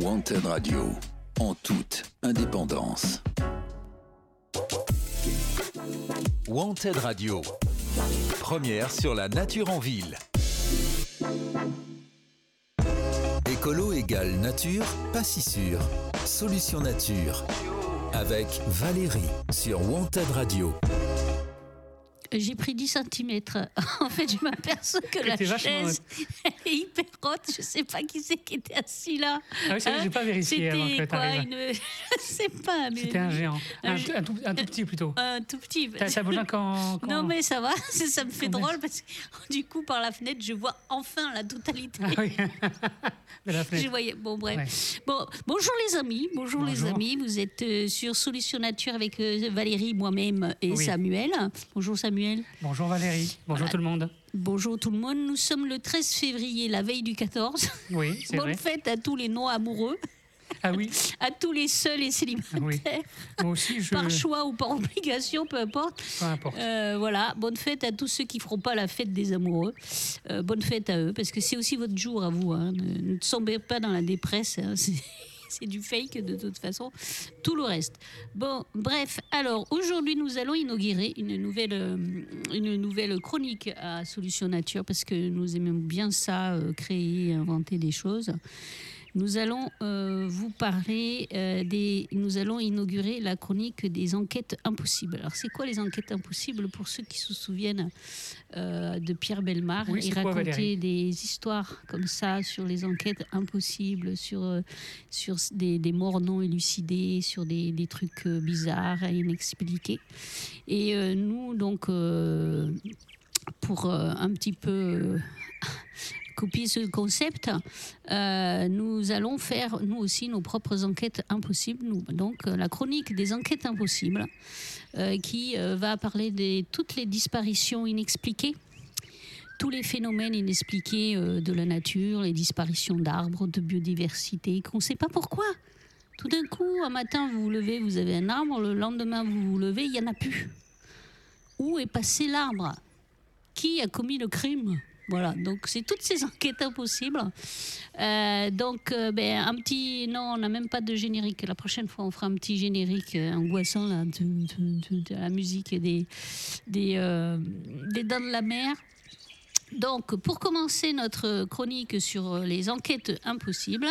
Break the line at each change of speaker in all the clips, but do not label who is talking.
Wanted Radio, en toute indépendance.
Wanted Radio, première sur la nature en ville. Écolo égale nature, pas si sûr. Solution nature. Avec Valérie sur Wanted Radio.
J'ai pris 10 cm. En fait, je m'aperçois que la chaise est hyper haute. Je sais pas qui c'est qui était assis là.
Ah oui, j'ai pas vérifié avant que
C'était quoi une... Je sais pas. mais-
C'était un géant.
Un
Un,
gé-
un tout, un tout petit plutôt.
Un tout petit.
Ça bouge quand, quand-
Non mais ça va, ça me fait drôle parce que du coup par la fenêtre je vois enfin la totalité.
Ah oui. De la
Je voyais. Bon, bref.
Ouais.
Bon, bonjour les amis. Bonjour, les amis. Vous êtes euh, sur Solution Nature avec euh, Valérie, moi-même et
Oui.
Samuel. Bonjour Samuel.
Bonjour Valérie. Bonjour tout le monde.
Bonjour tout le monde. Nous sommes le 13 février, la veille du 14.
Oui, c'est
Bonne
vrai.
fête à tous les non amoureux,
Ah oui,
à tous les seuls et célibataires,
oui. Moi aussi, je.
par choix ou par obligation, peu importe.
Peu importe.
Euh, voilà, bonne fête à tous ceux qui feront pas la fête des amoureux. Euh, bonne fête à eux, parce que c'est aussi votre jour à vous. hein. Ne, ne tombez pas dans la dépresse. hein. C'est- du fake de toute façon. Tout le reste. Bon, bref. Alors aujourd'hui, nous allons inaugurer une nouvelle, euh, chronique à Solution Nature parce que nous aimons bien ça, euh, créer, inventer des choses. Nous allons euh, vous parler euh, des. Nous allons inaugurer la chronique des enquêtes impossibles. Alors, c'est quoi les enquêtes impossibles pour ceux qui se souviennent euh, de Pierre Belmar
Oui,
raconter
Valérie
des histoires comme ça sur les enquêtes impossibles, sur, sur des, des morts non élucidés, sur des, des trucs bizarres et inexpliqués. Et nous, donc, pour euh, un petit peu. euh, copier ce concept, euh, nous allons faire nous aussi nos propres enquêtes impossibles. Donc euh, la chronique des enquêtes impossibles, euh, qui va parler de toutes les disparitions inexpliquées, tous les phénomènes inexpliqués de la nature, les disparitions d'arbres, de biodiversité, qu'on ne sait pas pourquoi. Tout d'un coup, un matin, vous vous levez, vous avez un arbre, le lendemain, vous vous levez, il n'y en a plus. Où est passé l'arbre? Qui a commis le crime? Voilà, donc c'est toutes ces enquêtes impossibles. Euh, donc, euh, ben, un petit. Non, on n'a même pas de générique. La prochaine fois, on fera un petit générique euh, angoissant de, la musique des, des, des dents de la mer. Donc, pour commencer notre chronique sur les enquêtes impossibles,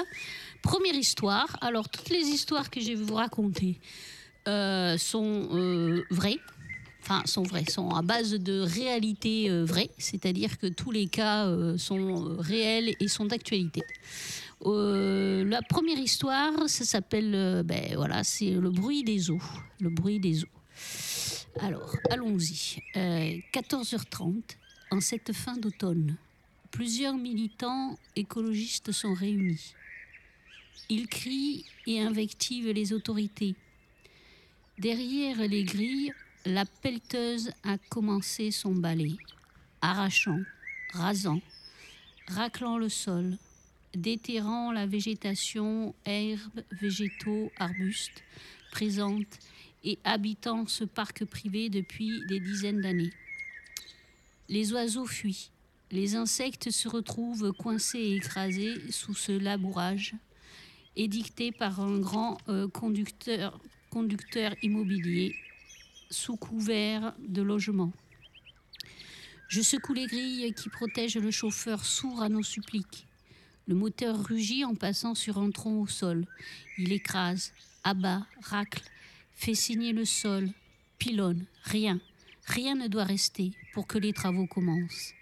première histoire. Alors, toutes les histoires que je vais vous raconter sont vraies enfin sont vraies, sont à base de réalité euh, vraie, c'est-à-dire que tous les cas euh, sont euh, réels et sont d'actualité. Euh, la première histoire, ça s'appelle, ben voilà, c'est le bruit des eaux, le bruit des eaux. Alors, allons-y. Euh, 14h30, en cette fin d'automne, plusieurs militants écologistes sont réunis. Ils crient et invectivent les autorités. Derrière les grilles, la pelleteuse a commencé son balai, arrachant, rasant, raclant le sol, déterrant la végétation, herbes, végétaux, arbustes, présentes et habitant ce parc privé depuis des dizaines d'années. Les oiseaux fuient, les insectes se retrouvent coincés et écrasés sous ce labourage, édicté par un grand euh, conducteur, conducteur immobilier sous couvert de logement. Je secoue les grilles qui protègent le chauffeur sourd à nos suppliques. Le moteur rugit en passant sur un tronc au sol. Il écrase, abat, racle, fait signer le sol, pilonne, rien. Rien ne doit rester pour que les travaux commencent.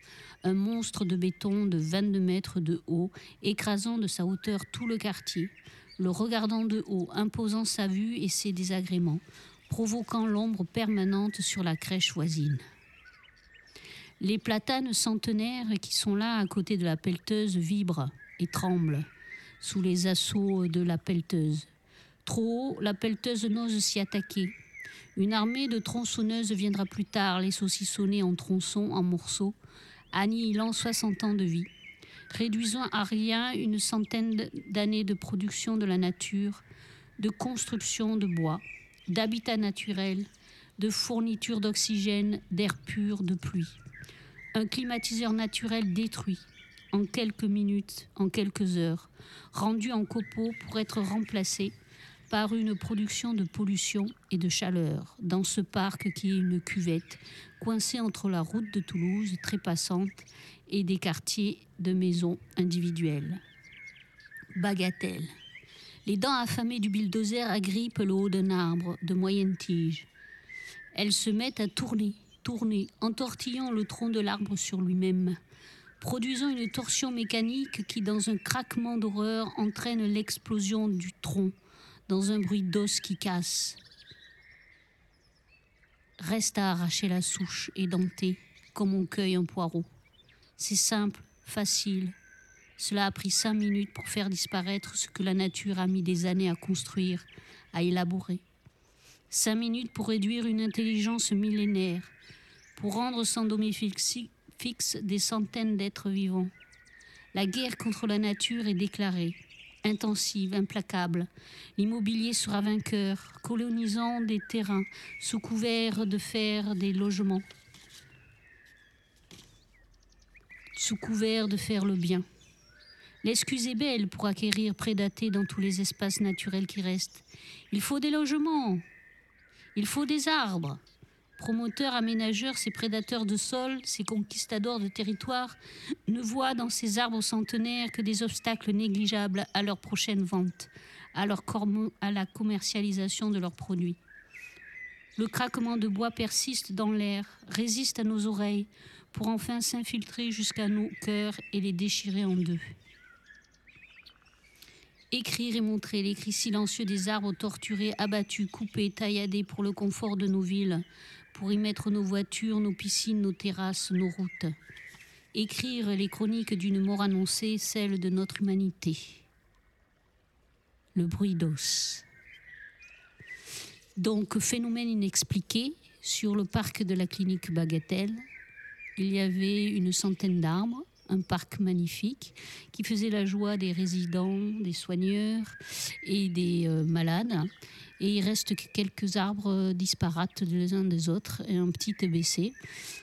Un monstre de béton de 22 mètres de haut, écrasant de sa hauteur tout le quartier, le regardant de haut, imposant sa vue et ses désagréments, provoquant l'ombre permanente sur la crèche voisine. Les platanes centenaires qui sont là à côté de la pelleteuse vibrent et tremblent sous les assauts de la pelleteuse. Trop haut, la pelleteuse n'ose s'y attaquer. Une armée de tronçonneuses viendra plus tard les saucissonner en tronçons, en morceaux, annihilant 60 ans de vie, réduisant à rien une centaine d'années de production de la nature, de construction de bois, d'habitat naturel, de fourniture d'oxygène, d'air pur, de pluie. Un climatiseur naturel détruit, en quelques minutes, en quelques heures, rendu en copeaux pour être remplacé par une production de pollution et de chaleur dans ce parc qui est une cuvette coincée entre la route de Toulouse, très passante, et des quartiers de maisons individuelles. Bagatelle. Les dents affamées du bulldozer agrippent le haut d'un arbre de moyenne tige. Elles se mettent à tourner, tourner, entortillant le tronc de l'arbre sur lui-même, produisant une torsion mécanique qui, dans un craquement d'horreur, entraîne l'explosion du tronc, dans un bruit d'os qui casse. Reste à arracher la souche édentée, comme on cueille un poireau. C'est simple, facile. Cela a pris cinq minutes pour faire disparaître ce que la nature a mis des années à construire, à élaborer. Cinq minutes pour réduire une intelligence millénaire, pour rendre sans domicile fixe des centaines d'êtres vivants. La guerre contre la nature est déclarée, intensive, implacable. L'immobilier sera vainqueur, colonisant des terrains sous couvert de faire des logements, sous couvert de faire le bien. L'excuse est belle pour acquérir, prédater dans tous les espaces naturels qui restent. Il faut des logements, il faut des arbres. Promoteurs, aménageurs, ces prédateurs de sol, ces conquistadors de territoire ne voient dans ces arbres centenaires que des obstacles négligeables à leur prochaine vente, à, leur à la commercialisation de leurs produits. Le craquement de bois persiste dans l'air, résiste à nos oreilles, pour enfin s'infiltrer jusqu'à nos cœurs et les déchirer en deux. Écrire et montrer les cris silencieux des arbres torturés, abattus, coupés, tailladés pour le confort de nos villes, pour y mettre nos voitures, nos piscines, nos terrasses, nos routes. Écrire les chroniques d'une mort annoncée, celle de notre humanité. Le bruit d'os. Donc, phénomène inexpliqué, sur le parc de la clinique Bagatelle, il y avait une centaine d'arbres, un parc magnifique qui faisait la joie des résidents, des soigneurs et des euh, malades. Et il reste quelques arbres disparates les uns des autres et un petit baissé.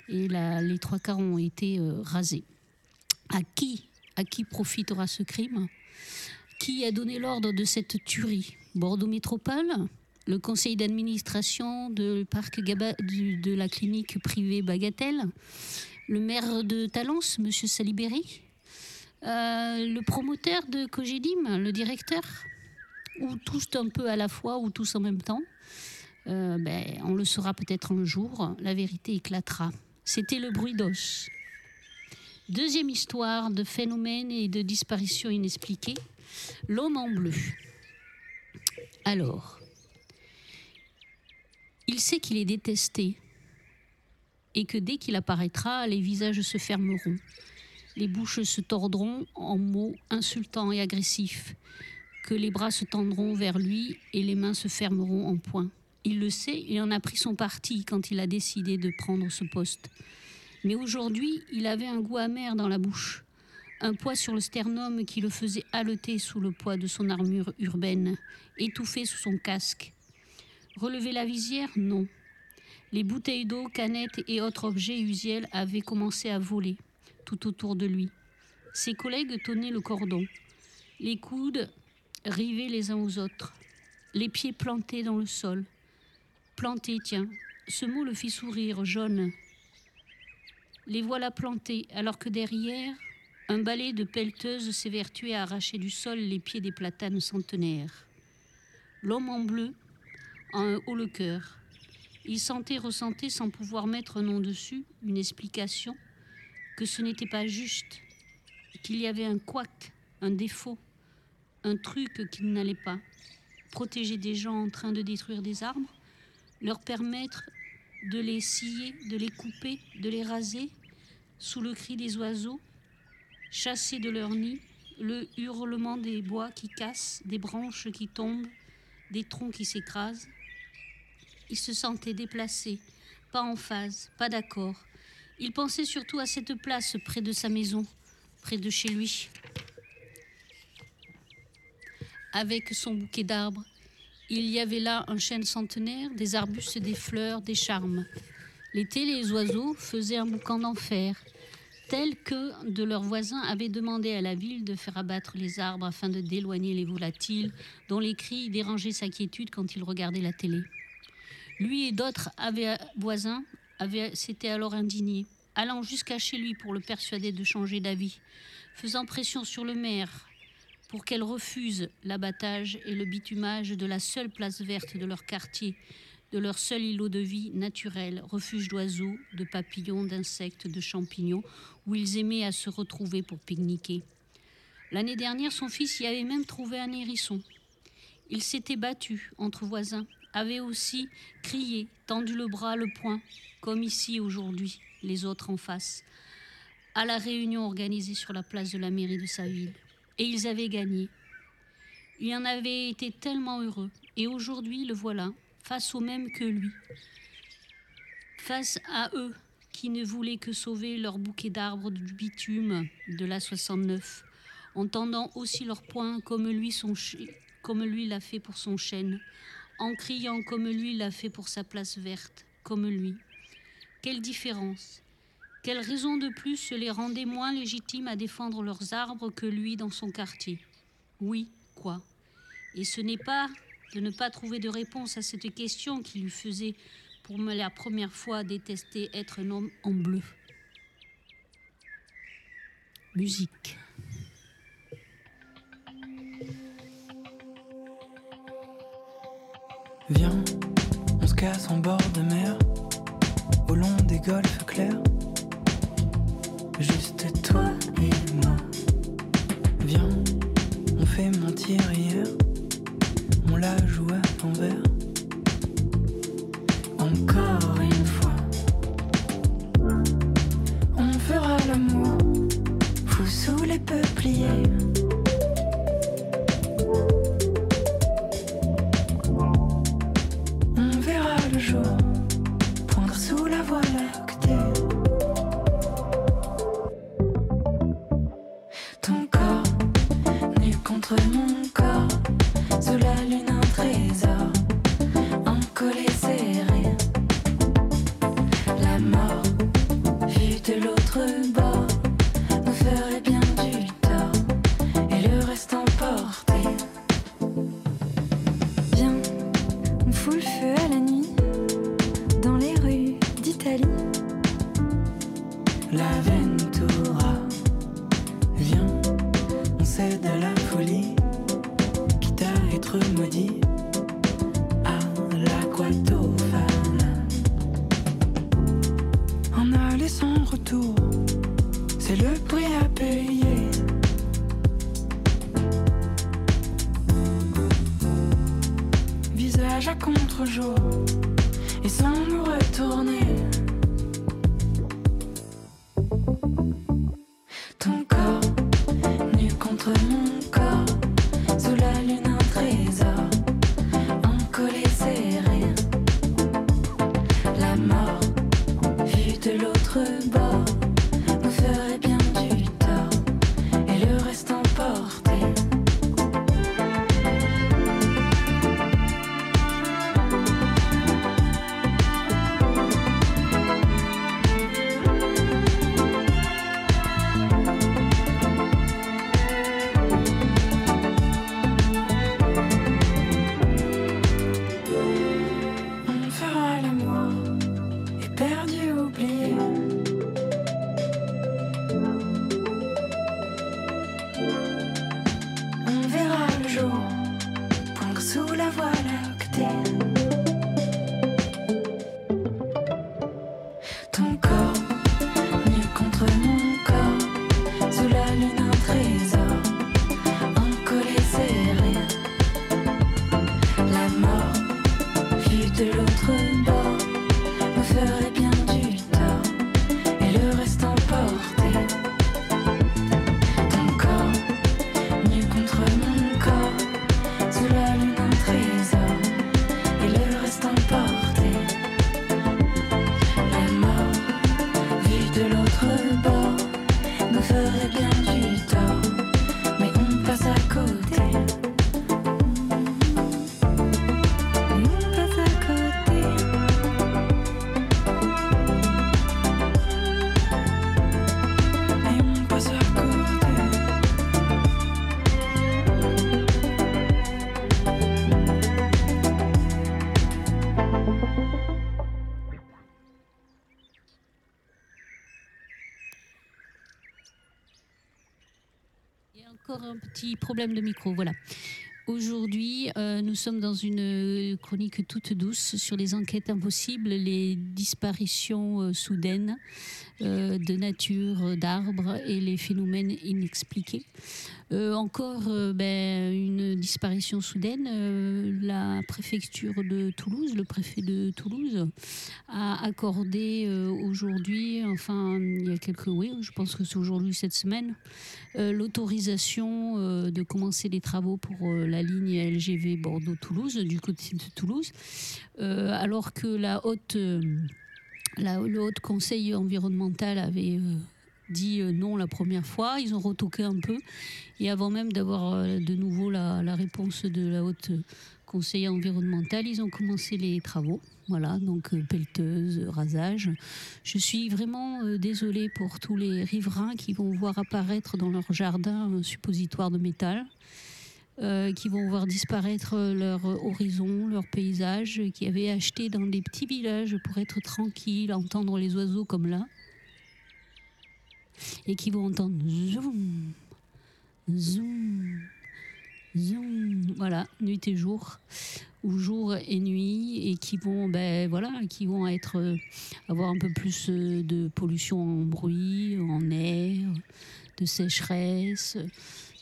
Et les trois quarts ont été euh, rasés. À qui, à qui profitera ce crime? Qui a donné l'ordre de cette tuerie? Bordeaux Métropole? Le conseil d'administration de la clinique privée Bagatelle? Le maire de Talence, M. Saliberi, euh, le promoteur de Cogedim, le directeur, ou tous un peu à la fois, ou tous en même temps. Euh, ben, on le saura peut-être un jour, la vérité éclatera. C'était le bruit d'os. Deuxième histoire de phénomène et de disparition inexpliquée, l'homme en bleu. Alors, il sait qu'il est détesté, et que dès qu'il apparaîtra, les visages se fermeront, les bouches se tordront en mots insultants et agressifs, que les bras se tendront vers lui et les mains se fermeront en poing. Il le sait, il en a pris son parti quand il a décidé de prendre ce poste. Mais aujourd'hui, il avait un goût amer dans la bouche, un poids sur le sternum qui le faisait haleter sous le poids de son armure urbaine, étouffé sous son casque. Relever la visière Non. Les bouteilles d'eau, canettes et autres objets usuels avaient commencé à voler tout autour de lui. Ses collègues tenaient le cordon, les coudes rivés les uns aux autres, les pieds plantés dans le sol. Plantés, tiens, ce mot le fit sourire, jaune. Les voilà plantés, alors que derrière, un balai de pelleteuses s'évertuait à arracher du sol les pieds des platanes centenaires. L'homme en bleu un haut le cœur. Il sentait, ressentait, sans pouvoir mettre un nom dessus, une explication, que ce n'était pas juste, qu'il y avait un couac, un défaut, un truc qui n'allait pas. Protéger des gens en train de détruire des arbres, leur permettre de les scier, de les couper, de les raser, sous le cri des oiseaux, chasser de leur nid, le hurlement des bois qui cassent, des branches qui tombent, des troncs qui s'écrasent, il se sentait déplacé, pas en phase, pas d'accord. Il pensait surtout à cette place près de sa maison, près de chez lui. Avec son bouquet d'arbres, il y avait là un chêne centenaire, des arbustes, des fleurs, des charmes. L'été, les oiseaux faisaient un boucan d'enfer, telle que de leurs voisins avaient demandé à la ville de faire abattre les arbres afin de d'éloigner les volatiles dont les cris dérangeaient sa quiétude quand il regardait la télé. Lui et d'autres voisins s'étaient alors indignés, allant jusqu'à chez lui pour le persuader de changer d'avis, faisant pression sur le maire pour qu'elle refuse l'abattage et le bitumage de la seule place verte de leur quartier, de leur seul îlot de vie naturel, refuge d'oiseaux, de papillons, d'insectes, de champignons, où ils aimaient à se retrouver pour pique-niquer. L'année dernière, son fils y avait même trouvé un hérisson. Il s'était battu entre voisins, avait aussi crié, tendu le bras, le poing, comme ici aujourd'hui, les autres en face, à la réunion organisée sur la place de la mairie de sa ville. Et ils avaient gagné. Il en avait été tellement heureux. Et aujourd'hui, le voilà, face au même que lui, face à eux qui ne voulaient que sauver leur bouquet d'arbres du bitume de la 69, en tendant aussi leurs poings comme lui l'a fait pour son chêne, en criant comme lui l'a fait pour sa place verte, comme lui. Quelle différence Quelle raison de plus les rendait moins légitimes à défendre leurs arbres que lui dans son quartier Oui, quoi Et ce n'est pas de ne pas trouver de réponse à cette question qui lui faisait pour me la première fois détester être un homme en bleu. Musique.
Viens, on se casse en bord de mer, au long des golfes clairs. Juste toi et moi. Viens, on fait mentir hier on la joue à l'envers. Encore une fois, on fera l'amour, fou sous les peupliers. Ton corps, nu contre mon
problème de micro, voilà. Aujourd'hui, euh, nous sommes dans une chronique toute douce sur les enquêtes impossibles, les disparitions euh, soudaines euh, de nature, d'arbres et les phénomènes inexpliqués. Euh, encore euh, ben, une disparition soudaine. Euh, la préfecture de Toulouse, le préfet de Toulouse, a accordé aujourd'hui, enfin il y a quelques, oui, je pense que c'est aujourd'hui cette semaine, l'autorisation de commencer les travaux pour la ligne LGV Bordeaux-Toulouse, du côté de Toulouse, alors que la haute, la, le haut conseil environnemental avait dit euh, non la première fois, ils ont retoqué un peu, et avant même d'avoir euh, de nouveau la, réponse de la haute conseil environnemental, ils ont commencé les travaux. Voilà, donc euh, pelleteuse, rasage. Je suis vraiment euh, désolée pour tous les riverains qui vont voir apparaître dans leur jardin un suppositoire de métal, euh, qui vont voir disparaître leur horizon, leur paysage, euh, qui avaient acheté dans des petits villages pour être tranquilles, entendre les oiseaux comme là, et qui vont entendre zoom, zoom, zoom, voilà, nuit et jour, ou jour et nuit, et qui vont, ben voilà, qui vont être, euh, avoir un peu plus euh, de pollution en bruit, en air, de sécheresse,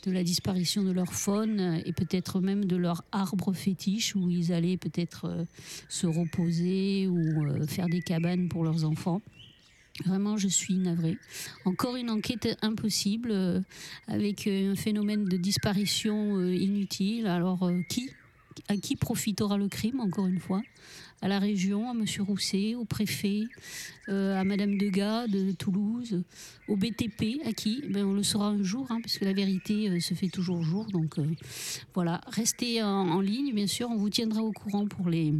de la disparition de leur faune et peut-être même de leur arbre fétiche où ils allaient peut-être euh, se reposer ou faire des cabanes pour leurs enfants. Vraiment, je suis navrée. Encore une enquête impossible euh, avec euh, un phénomène de disparition euh, inutile. Alors, qui à qui profitera le crime, encore une fois? À la région, à M. Rousset, au préfet, à Madame Degas de Toulouse, au BTP, à qui? Ben, On le saura un jour, hein, puisque la vérité se fait toujours jour. Donc voilà, restez en ligne, bien sûr, on vous tiendra au courant pour les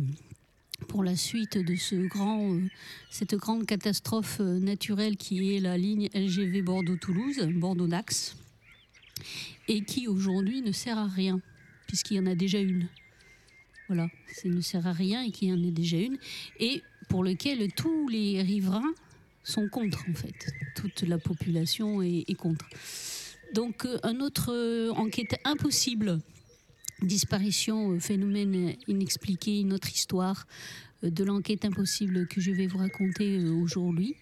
pour la suite de euh, cette grande catastrophe euh, naturelle qui est la ligne LGV Bordeaux-Toulouse, Bordeaux-Dax, et qui aujourd'hui ne sert à rien, puisqu'il y en a déjà une. Voilà, ça ne sert à rien et qu'il y en a déjà une, et pour lequel tous les riverains sont contre, en fait. Toute la population est, est contre. Donc, euh, un autre enquête impossible disparition, euh, phénomène inexpliqué, une autre histoire euh, de l'enquête impossible que je vais vous raconter euh, aujourd'hui,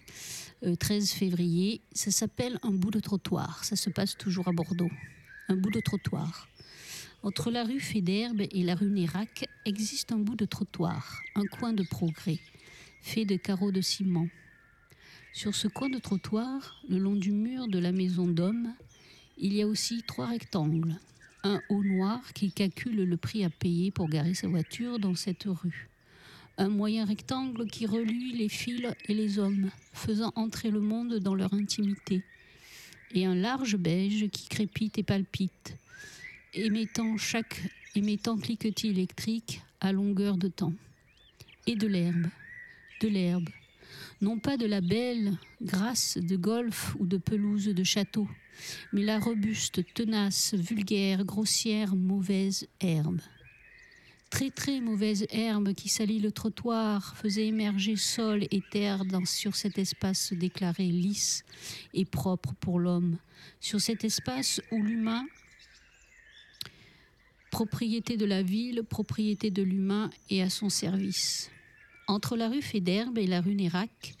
euh, 13 février. Ça s'appelle un bout de trottoir. Ça se passe toujours à Bordeaux. Un bout de trottoir. Entre la rue Fédherbe et la rue Nérac existe un bout de trottoir, un coin de progrès, fait de carreaux de ciment. Sur ce coin de trottoir, le long du mur de la maison d'homme, il y a aussi trois rectangles, un haut noir qui calcule le prix à payer pour garer sa voiture dans cette rue. Un moyen rectangle qui relie les fils et les hommes, faisant entrer le monde dans leur intimité. Et un large beige qui crépite et palpite, émettant chaque émettant cliquetis électrique à longueur de temps. Et de l'herbe, de l'herbe, non pas de la belle grâce de golf ou de pelouse de château, mais la robuste, tenace, vulgaire, grossière, mauvaise herbe. Très très mauvaise herbe qui salit le trottoir, faisait émerger sol et terre sur cet espace déclaré lisse et propre pour l'homme, sur cet espace où l'humain, propriété de la ville, propriété de l'humain, est à son service. Entre la rue Fédherbe et la rue Nérac,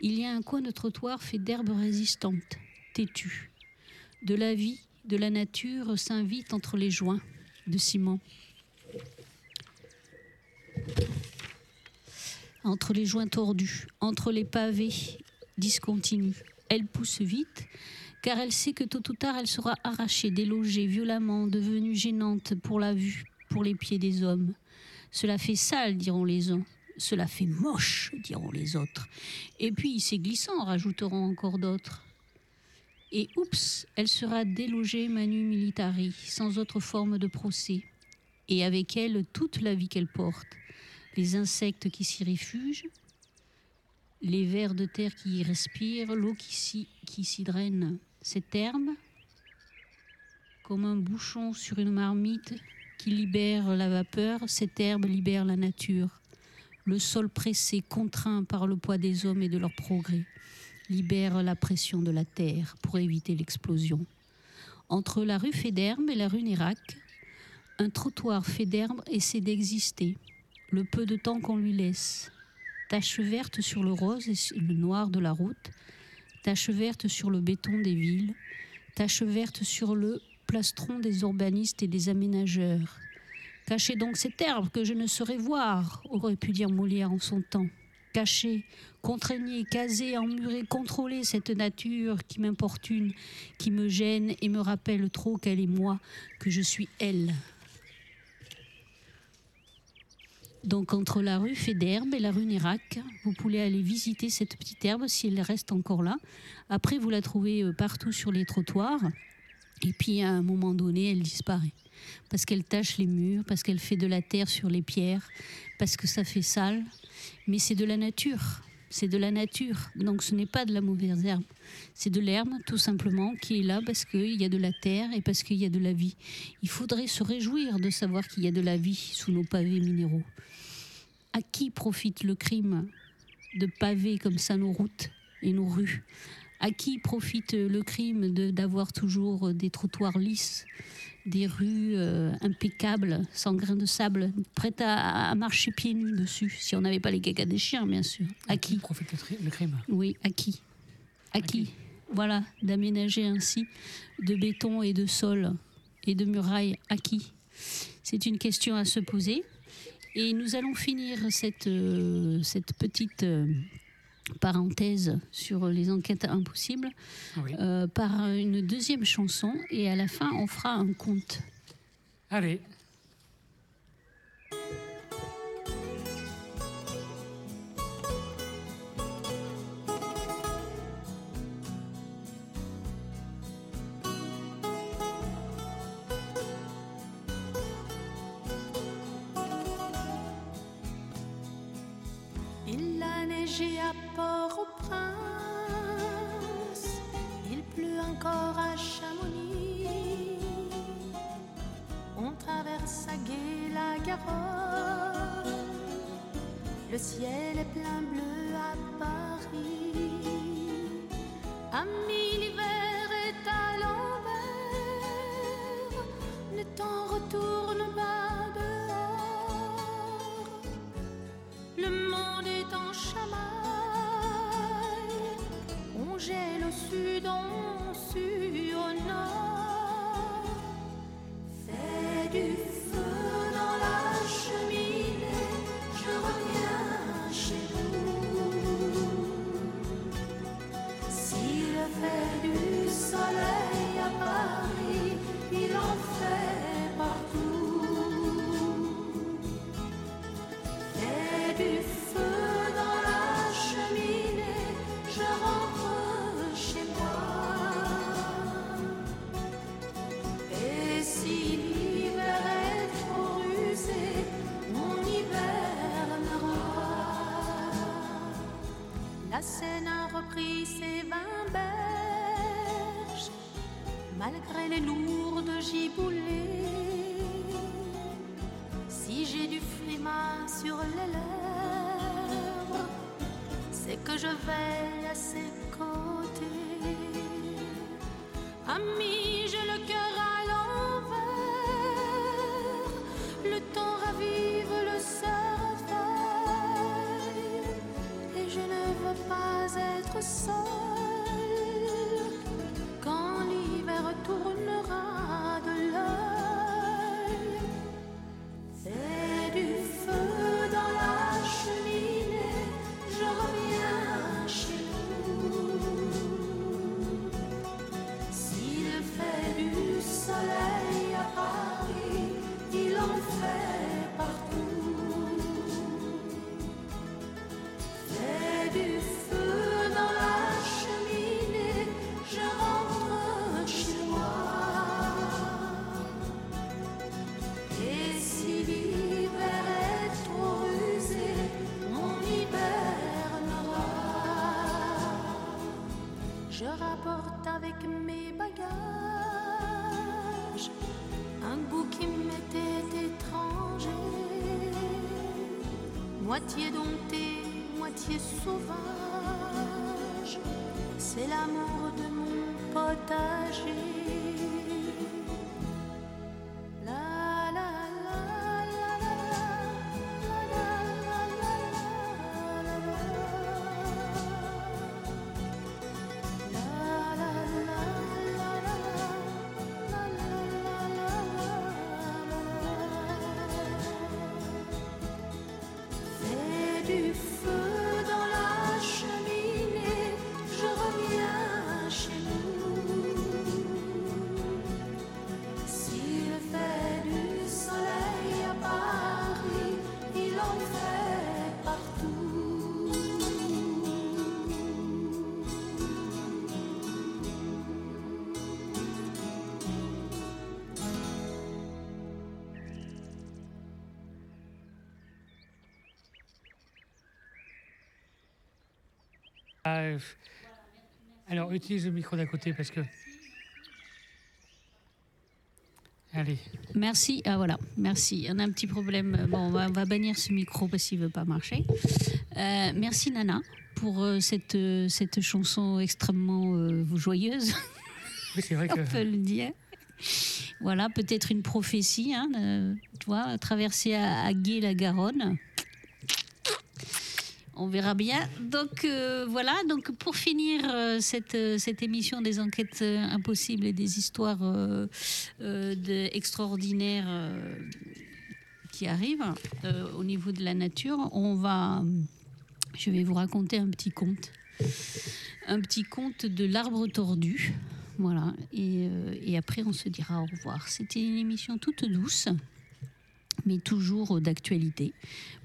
il y a un coin de trottoir fait d'herbes résistantes, têtues. De la vie, de la nature s'invite entre les joints de ciment. Entre les joints tordus, entre les pavés discontinus. Elle pousse vite, car elle sait que tôt ou tard elle sera arrachée, délogée violemment, devenue gênante pour la vue, pour les pieds des hommes. Cela fait sale, diront les uns. Cela fait moche, diront les autres. Et puis c'est glissant, rajouteront encore d'autres. Et oups, elle sera délogée manu militari, sans autre forme de procès. Et avec elle toute la vie qu'elle porte. Les insectes qui s'y réfugient, les vers de terre qui y respirent, l'eau qui s'y, qui s'y draine. Cette herbe, comme un bouchon sur une marmite qui libère la vapeur, cette herbe libère la nature. Le sol pressé, contraint par le poids des hommes et de leur progrès, libère la pression de la terre pour éviter l'explosion.
Entre la rue Féderbe et la rue Nérac, un trottoir fait d'herbe essaie d'exister, le peu de temps qu'on lui laisse. Tache verte sur le rose et le noir de la route, tache verte sur le béton des villes, tache verte sur le plastron des urbanistes et des aménageurs. Cachez donc cette herbe que je ne saurais voir, aurait pu dire Molière en son temps. Cachez, contraignez, casez, emmurez, contrôlez cette nature qui m'importune, qui me gêne et me rappelle trop qu'elle est moi, que je suis elle. Donc entre la rue Féderbe et la rue Nérac, vous pouvez aller visiter cette petite herbe si elle reste encore là. Après, vous la trouvez euh, partout sur les trottoirs. Et puis à un moment donné, elle disparaît. Parce qu'elle tache les murs, parce qu'elle fait de la terre sur les pierres, parce que ça fait sale. Mais c'est de la nature. C'est de la nature. Donc ce n'est pas de la mauvaise herbe. C'est de l'herbe, tout simplement, qui est là parce qu'il y a de la terre et parce qu'il y a de la vie. Il faudrait se réjouir de savoir qu'il y a de la vie sous nos pavés minéraux. À qui profite le crime de paver comme ça nos routes et nos rues? À qui profite le crime d'avoir toujours des trottoirs lisses, des rues euh, impeccables, sans grains de sable, prêtes à, à marcher pieds nus dessus, si on n'avait pas les caca des chiens, bien sûr À qui
profite le, tri- le crime
oui, à qui À qui Voilà, d'aménager ainsi de béton et de sol et de murailles, à qui C'est une question à se poser. Et nous allons finir cette, euh, cette petite euh, parenthèse sur les enquêtes impossibles
Oui.
euh, par une deuxième chanson. Et à la fin, on fera un conte.
Allez.
Le ciel est plein bleu à Paris. Ami, l'hiver moitié dompté, moitié sauvage. C'est l'amour
Alors, utilise le micro d'à côté parce que. Allez.
Merci. Ah voilà, merci. On a un petit problème. Bon, on va, on va bannir ce micro parce qu'il veut pas marcher. Euh, merci Nana pour euh, cette, euh, cette chanson extrêmement joyeuse,
Oui, c'est vrai que.
on peut le dire. Voilà, peut-être une prophétie, hein, tu vois, traverser à, à Gué la Garonne. On verra bien. Donc euh, voilà, donc pour finir euh, cette, euh, cette émission des enquêtes impossibles et des histoires extraordinaires qui arrivent au niveau de la nature, on va, je vais vous raconter un petit conte, un petit conte de l'arbre tordu. Voilà, et après on se dira au revoir. C'était une émission toute douce, mais toujours d'actualité,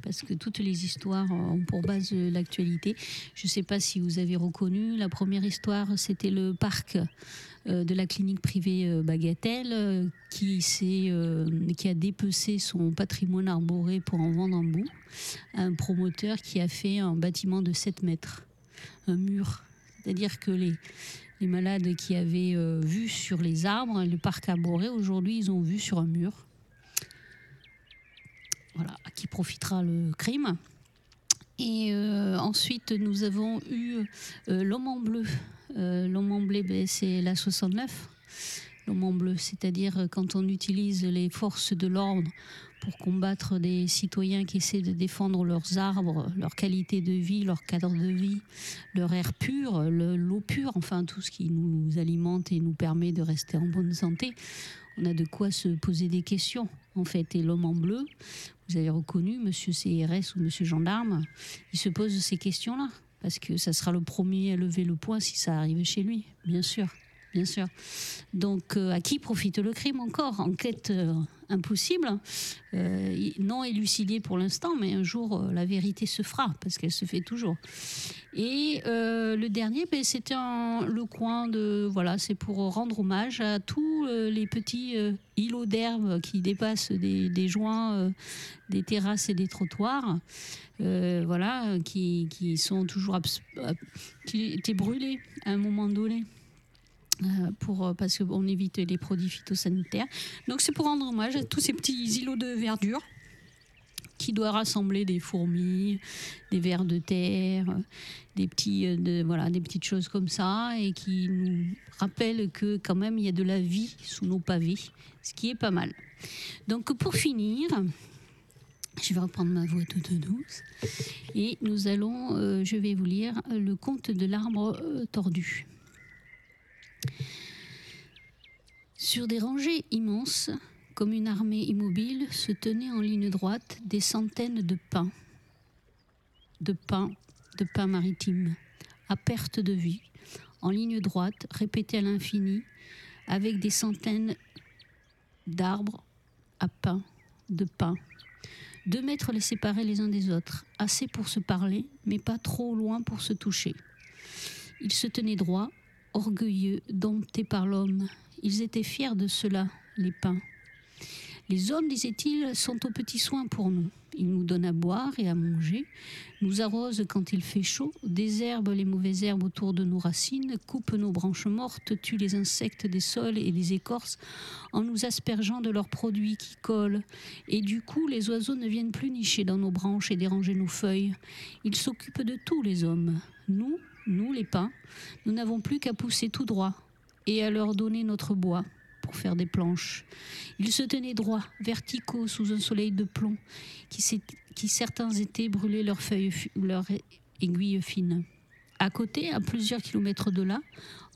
parce que toutes les histoires ont pour base euh, l'actualité. Je ne sais pas si vous avez reconnu, la première histoire, c'était le parc euh, de la clinique privée euh, Bagatelle, euh, qui, euh, qui a dépecé son patrimoine arboré pour en vendre un bout un promoteur qui a fait un bâtiment de 7 mètres, un mur. C'est-à-dire que les, les malades qui avaient euh, vu sur les arbres, le parc arboré, aujourd'hui, ils ont vu sur un mur. Voilà, à qui profitera le crime. Et euh, ensuite, nous avons eu euh, l'homme en bleu. Euh, l'homme en bleu, ben, c'est la 69. L'homme en bleu, c'est-à-dire quand on utilise les forces de l'ordre pour combattre des citoyens qui essaient de défendre leurs arbres, leur qualité de vie, leur cadre de vie, leur air pur, le- l'eau pure, enfin tout ce qui nous alimente et nous permet de rester en bonne santé. On a de quoi se poser des questions, en fait. Et l'homme en bleu, vous avez reconnu, monsieur CRS ou monsieur gendarme, il se pose ces questions-là. Parce que ça sera le premier à lever le poing si ça arrive chez lui, bien sûr. Bien sûr. Donc, euh, à qui profite le crime encore? Enquête euh, impossible, euh, non élucidée pour l'instant, mais un jour euh, la vérité se fera, parce qu'elle se fait toujours. Et euh, le dernier, ben, c'était le coin de. Voilà, c'est pour rendre hommage à tous les petits îlots d'herbe qui dépassent des, joints, des terrasses et des trottoirs. voilà, qui, qui sont toujours qui étaient brûlés à un moment donné. Euh, pour, euh, parce qu'on évite les produits phytosanitaires. Donc c'est pour rendre hommage à tous ces petits îlots de verdure qui doit rassembler des fourmis, des vers de terre, euh, des, petits, voilà, des petites choses comme ça, et qui nous rappellent que quand même il y a de la vie sous nos pavés, ce qui est pas mal. Donc pour finir, je vais reprendre ma voix toute douce, et nous allons, je vais vous lire le conte de l'arbre tordu. Sur des rangées immenses, comme une armée immobile, se tenaient en ligne droite des centaines de pins, de pins, de pins maritimes, à perte de vue, en ligne droite, répétés à l'infini, avec des centaines d'arbres à pins, de pins. Deux mètres les séparaient les uns des autres, assez pour se parler, mais pas trop loin pour se toucher. Ils se tenaient droits, orgueilleux, domptés par l'homme. Ils étaient fiers de cela, les pins. Les hommes, disait-il, sont aux petits soins pour nous. Ils nous donnent à boire et à manger, nous arrosent quand il fait chaud, désherbent les mauvaises herbes autour de nos racines, coupent nos branches mortes, tuent les insectes des sols et des écorces en nous aspergeant de leurs produits qui collent. Et du coup, les oiseaux ne viennent plus nicher dans nos branches et déranger nos feuilles. Ils s'occupent de tous les hommes. Nous, nous les pins, nous n'avons plus qu'à pousser tout droit et à leur donner notre bois pour faire des planches. Ils se tenaient droits, verticaux, sous un soleil de plomb, qui, certains étaient brûlaient leurs feuilles, leurs aiguilles fines. À côté, à plusieurs kilomètres de là,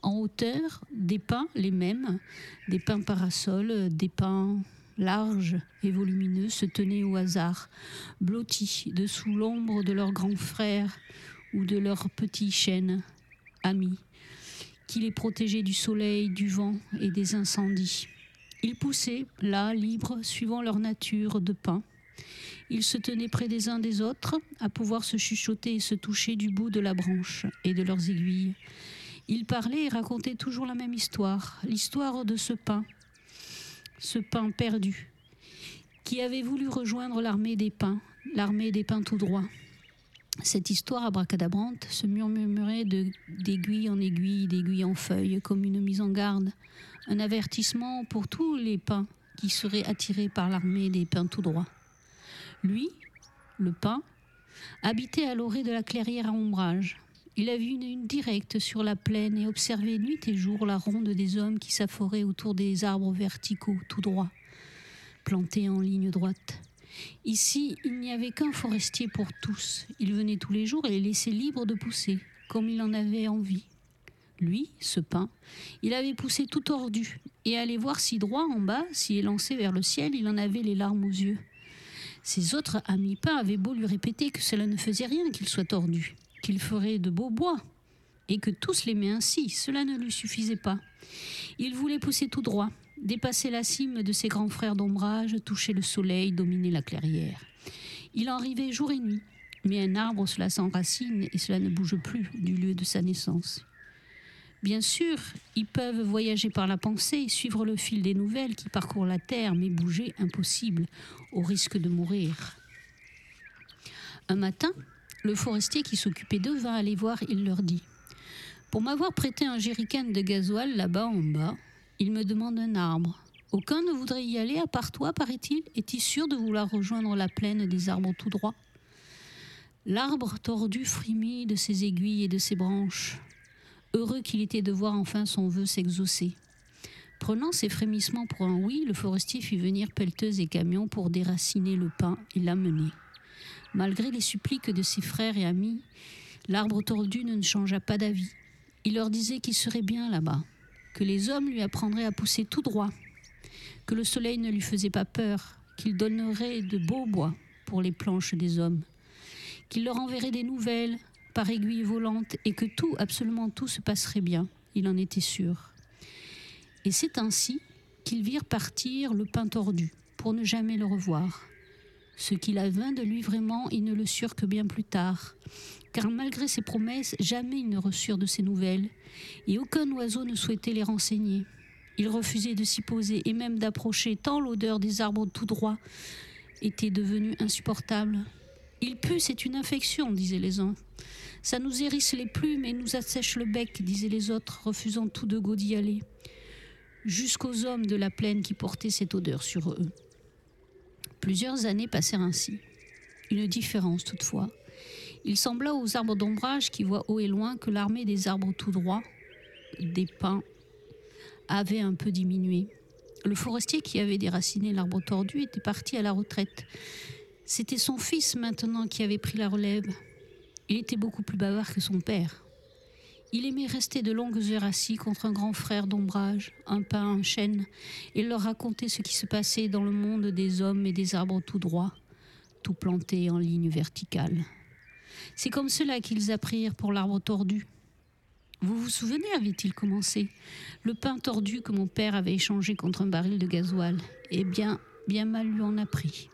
en hauteur, des pins, les mêmes, des pins parasols, des pins larges et volumineux, se tenaient au hasard, blottis dessous l'ombre de leurs grands frères ou de leurs petits chênes, amis qui les protégeaient du soleil, du vent et des incendies. Ils poussaient, là, libres, suivant leur nature de pain. Ils se tenaient près des uns des autres, à pouvoir se chuchoter et se toucher du bout de la branche et de leurs aiguilles. Ils parlaient et racontaient toujours la même histoire, l'histoire de ce pain, ce pain perdu, qui avait voulu rejoindre l'armée des pins, l'armée des pins tout droit. Cette histoire abracadabrante se murmurait d'aiguille en aiguille, d'aiguille en feuille, comme une mise en garde, un avertissement pour tous les pins qui seraient attirés par l'armée des pins tout droits. Lui, le pin, habitait à l'orée de la clairière à ombrage. Il a vu une, une directe sur la plaine et observé nuit et jour la ronde des hommes qui s'afforaient autour des arbres verticaux tout droits, plantés en ligne droite. Ici, il n'y avait qu'un forestier pour tous. Il venait tous les jours et les laissait libres de pousser, comme il en avait envie. Lui, ce pin, il avait poussé tout tordu, et allait voir si droit en bas, si élancé vers le ciel, il en avait les larmes aux yeux. Ses autres amis pins avaient beau lui répéter que cela ne faisait rien qu'il soit tordu, qu'il ferait de beaux bois, et que tous l'aimaient ainsi, cela ne lui suffisait pas. Il voulait pousser tout droit, dépasser la cime de ses grands frères d'ombrage, toucher le soleil, dominer la clairière. Il en rivait jour et nuit, mais un arbre cela s'enracine et cela ne bouge plus du lieu de sa naissance. Bien sûr, ils peuvent voyager par la pensée, suivre le fil des nouvelles qui parcourent la terre, mais bouger impossible, au risque de mourir. Un matin, le forestier qui s'occupait d'eux vint aller voir, il leur dit Pour m'avoir prêté un jerrycan de gasoil là-bas en bas, il me demande un arbre. Aucun ne voudrait y aller à part toi, paraît-il. Es-tu sûr de vouloir rejoindre la plaine des arbres tout droits? L'arbre tordu frémit de ses aiguilles et de ses branches. Heureux qu'il était de voir enfin son vœu s'exaucer. Prenant ses frémissements pour un oui, le forestier fit venir pelleteuses et camions pour déraciner le pin et l'amener. Malgré les suppliques de ses frères et amis, l'arbre tordu ne changea pas d'avis. Il leur disait qu'il serait bien là-bas, que les hommes lui apprendraient à pousser tout droit, que le soleil ne lui faisait pas peur, qu'il donnerait de beaux bois pour les planches des hommes, qu'il leur enverrait des nouvelles par aiguilles volantes et que tout, absolument tout, se passerait bien. Il en était sûr. Et c'est ainsi qu'ils virent partir le pain tordu, pour ne jamais le revoir. Ce qu'il advint de lui vraiment, ils ne le surent que bien plus tard, car malgré ses promesses, jamais ils ne reçurent de ses nouvelles, et aucun oiseau ne souhaitait les renseigner. Ils refusaient de s'y poser et même d'approcher, tant l'odeur des arbres tout droits était devenue insupportable. Il pue, c'est une infection, disaient les uns. Ça nous hérisse les plumes et nous assèche le bec, disaient les autres, refusant tout de d'y aller. Jusqu'aux hommes de la plaine qui portaient cette odeur sur eux. Plusieurs années passèrent ainsi. Une différence toutefois. Il sembla aux arbres d'ombrage qui voient haut et loin que l'armée des arbres tout droits, des pins, avait un peu diminué. Le forestier qui avait déraciné l'arbre tordu était parti à la retraite. C'était son fils maintenant qui avait pris la relève. Il était beaucoup plus bavard que son père. Il aimait rester de longues heures assis contre un grand frère d'ombrage, un pain, un chêne, et leur raconter ce qui se passait dans le monde des hommes et des arbres tout droits, tout plantés en ligne verticale. C'est comme cela qu'ils apprirent pour l'arbre tordu. Vous vous souvenez, avait-il commencé, le pain tordu que mon père avait échangé contre un baril de gasoil? Eh bien, bien mal lui en a pris.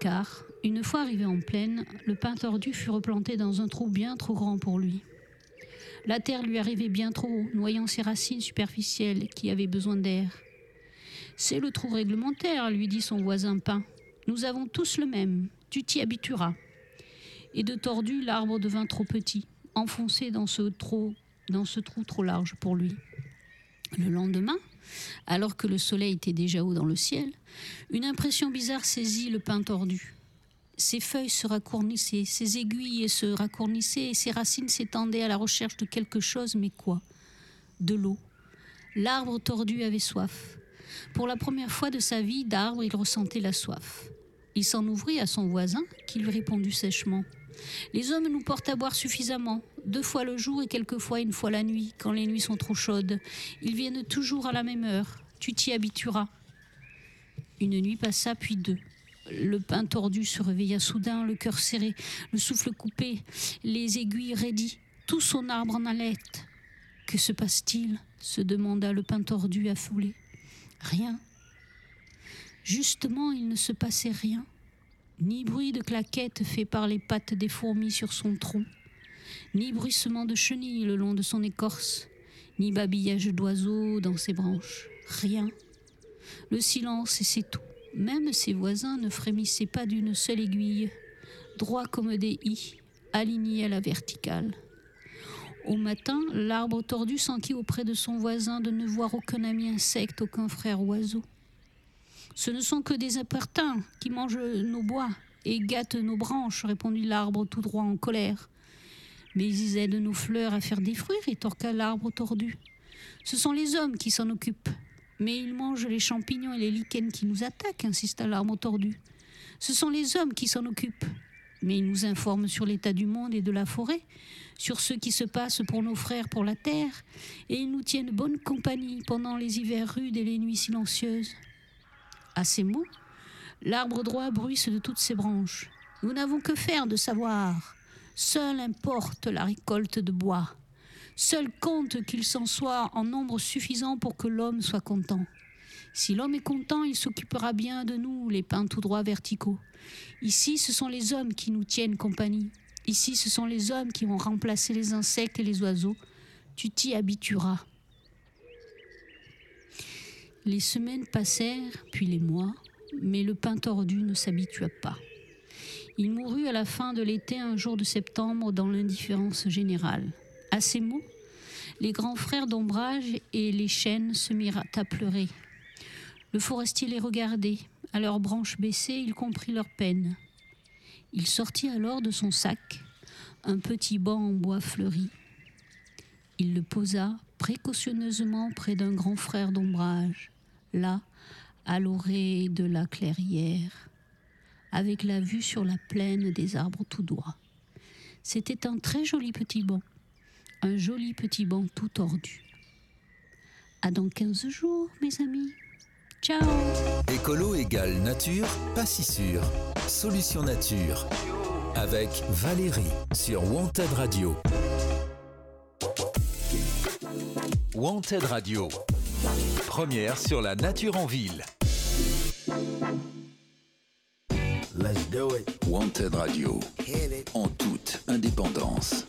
Car, une fois arrivé en plaine, le pain tordu fut replanté dans un trou bien trop grand pour lui. La terre lui arrivait bien trop haut, noyant ses racines superficielles qui avaient besoin d'air. C'est le trou réglementaire, lui dit son voisin pain. Nous avons tous le même, tu t'y habitueras. Et de tordu, l'arbre devint trop petit, enfoncé dans ce, trou, trop large pour lui. Le lendemain, alors que le soleil était déjà haut dans le ciel, une impression bizarre saisit le pain tordu. Ses feuilles se raccournissaient, ses aiguilles se raccournissaient et ses racines s'étendaient à la recherche de quelque chose, mais quoi? De l'eau. L'arbre tordu avait soif. Pour la première fois de sa vie d'arbre, il ressentait la soif. Il s'en ouvrit à son voisin, qui lui répondit sèchement. Les hommes nous portent à boire suffisamment, deux fois le jour et quelquefois une fois la nuit, quand les nuits sont trop chaudes. Ils viennent toujours à la même heure. Tu t'y habitueras. Une nuit passa, puis deux. Le pain tordu se réveilla soudain, le cœur serré, le souffle coupé, les aiguilles raidies, tout son arbre en alerte. Que se passe-t-il se demanda le pain tordu affolé. Rien. Justement, il ne se passait rien. Ni bruit de claquettes fait par les pattes des fourmis sur son tronc, ni bruissement de chenilles le long de son écorce, ni babillage d'oiseaux dans ses branches. Rien. Le silence et c'est tout. Même ses voisins ne frémissaient pas d'une seule aiguille, droits comme des i, alignés à la verticale. Au matin, l'arbre tordu s'enquit auprès de son voisin de ne voir aucun ami insecte, aucun frère oiseau. Ce ne sont que des impertins qui mangent nos bois et gâtent nos branches, répondit l'arbre tout droit en colère. Mais ils aident nos fleurs à faire des fruits, rétorqua l'arbre tordu. Ce sont les hommes qui s'en occupent. Mais ils mangent les champignons et les lichens qui nous attaquent, insista l'arbre tordu. Ce sont les hommes qui s'en occupent. Mais ils nous informent sur l'état du monde et de la forêt, sur ce qui se passe pour nos frères pour la terre, et ils nous tiennent bonne compagnie pendant les hivers rudes et les nuits silencieuses. À ces mots, l'arbre droit bruisse de toutes ses branches. Nous n'avons que faire de savoir. Seul importe la récolte de bois. Seul compte qu'il s'en soit en nombre suffisant pour que l'homme soit content. Si l'homme est content, il s'occupera bien de nous, les pins tout droits verticaux. Ici, ce sont les hommes qui nous tiennent compagnie. Ici, ce sont les hommes qui vont remplacer les insectes et les oiseaux. Tu t'y habitueras. Les semaines passèrent, puis les mois, mais le pain tordu ne s'habitua pas. Il mourut à la fin de l'été un jour de septembre dans l'indifférence générale. À ces mots, les grands frères d'ombrage et les chênes se mirent à pleurer. Le forestier les regardait. À leurs branches baissées, il comprit leur peine. Il sortit alors de son sac un petit banc en bois fleuri. Il le posa précautionneusement près d'un grand frère d'ombrage, là, à l'orée de la clairière, avec la vue sur la plaine des arbres tout droits. C'était un très joli petit banc, un joli petit banc tout tordu. À dans 15 jours, mes amis. Ciao
Écolo égale nature, pas si sûr. Solution nature. Avec Valérie sur Wanted Radio. Wanted Radio. Première sur la nature en ville.
Wanted Radio. En toute indépendance.